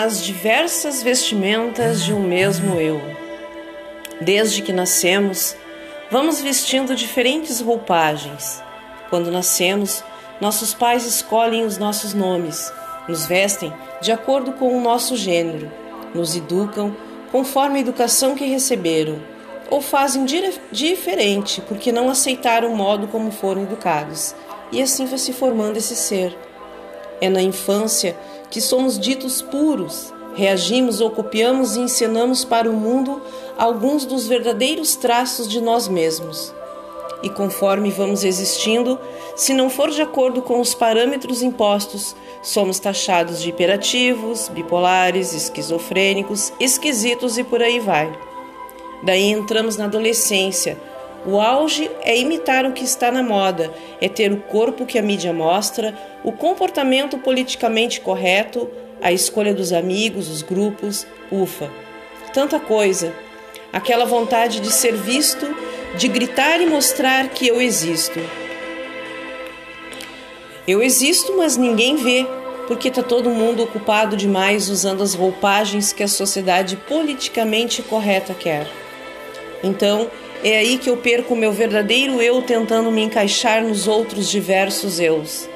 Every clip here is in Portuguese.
nas diversas vestimentas de um mesmo eu. Desde que nascemos, vamos vestindo diferentes roupagens. Quando nascemos, nossos pais escolhem os nossos nomes, nos vestem de acordo com o nosso gênero, nos educam conforme a educação que receberam, ou fazem diferente porque não aceitaram o modo como foram educados, e assim vai se formando esse ser. É na infância que somos ditos puros, reagimos ou copiamos e ensinamos para o mundo alguns dos verdadeiros traços de nós mesmos. E conforme vamos existindo, se não for de acordo com os parâmetros impostos, somos taxados de hiperativos, bipolares, esquizofrênicos, esquisitos e por aí vai. Daí entramos na adolescência. O auge é imitar o que está na moda, é ter o corpo que a mídia mostra, o comportamento politicamente correto, a escolha dos amigos, os grupos, ufa. Tanta coisa. Aquela vontade de ser visto, de gritar e mostrar que eu existo. Eu existo, mas ninguém vê, porque está todo mundo ocupado demais usando as roupagens que a sociedade politicamente correta quer. Então, é aí que eu perco o meu verdadeiro eu tentando me encaixar nos outros diversos eus.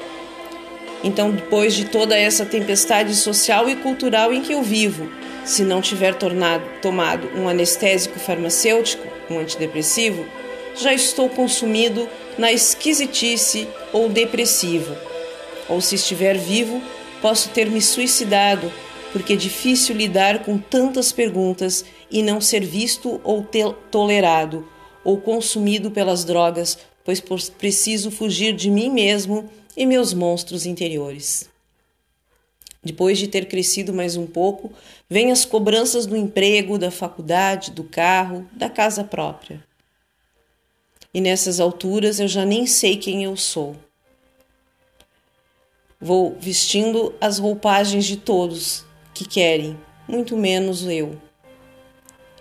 Então, depois de toda essa tempestade social e cultural em que eu vivo, se não tiver tornado, tomado um anestésico farmacêutico, um antidepressivo, já estou consumido na esquisitice ou depressivo. Ou se estiver vivo, posso ter me suicidado, porque é difícil lidar com tantas perguntas e não ser visto ou tolerado ou consumido pelas drogas, pois preciso fugir de mim mesmo e meus monstros interiores. Depois de ter crescido mais um pouco, vêm as cobranças do emprego, da faculdade, do carro, da casa própria. E nessas alturas eu já nem sei quem eu sou. Vou vestindo as roupagens de todos que querem, muito menos eu.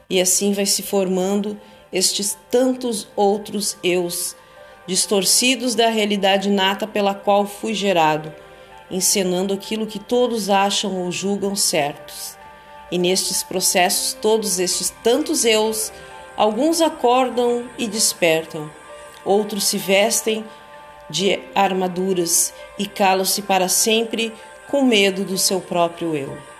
E assim vai se formando estes tantos outros eus, distorcidos da realidade nata pela qual fui gerado, encenando aquilo que todos acham ou julgam certos. E nestes processos, todos estes tantos eus, alguns acordam e despertam, outros se vestem de armaduras e calam-se para sempre com medo do seu próprio eu.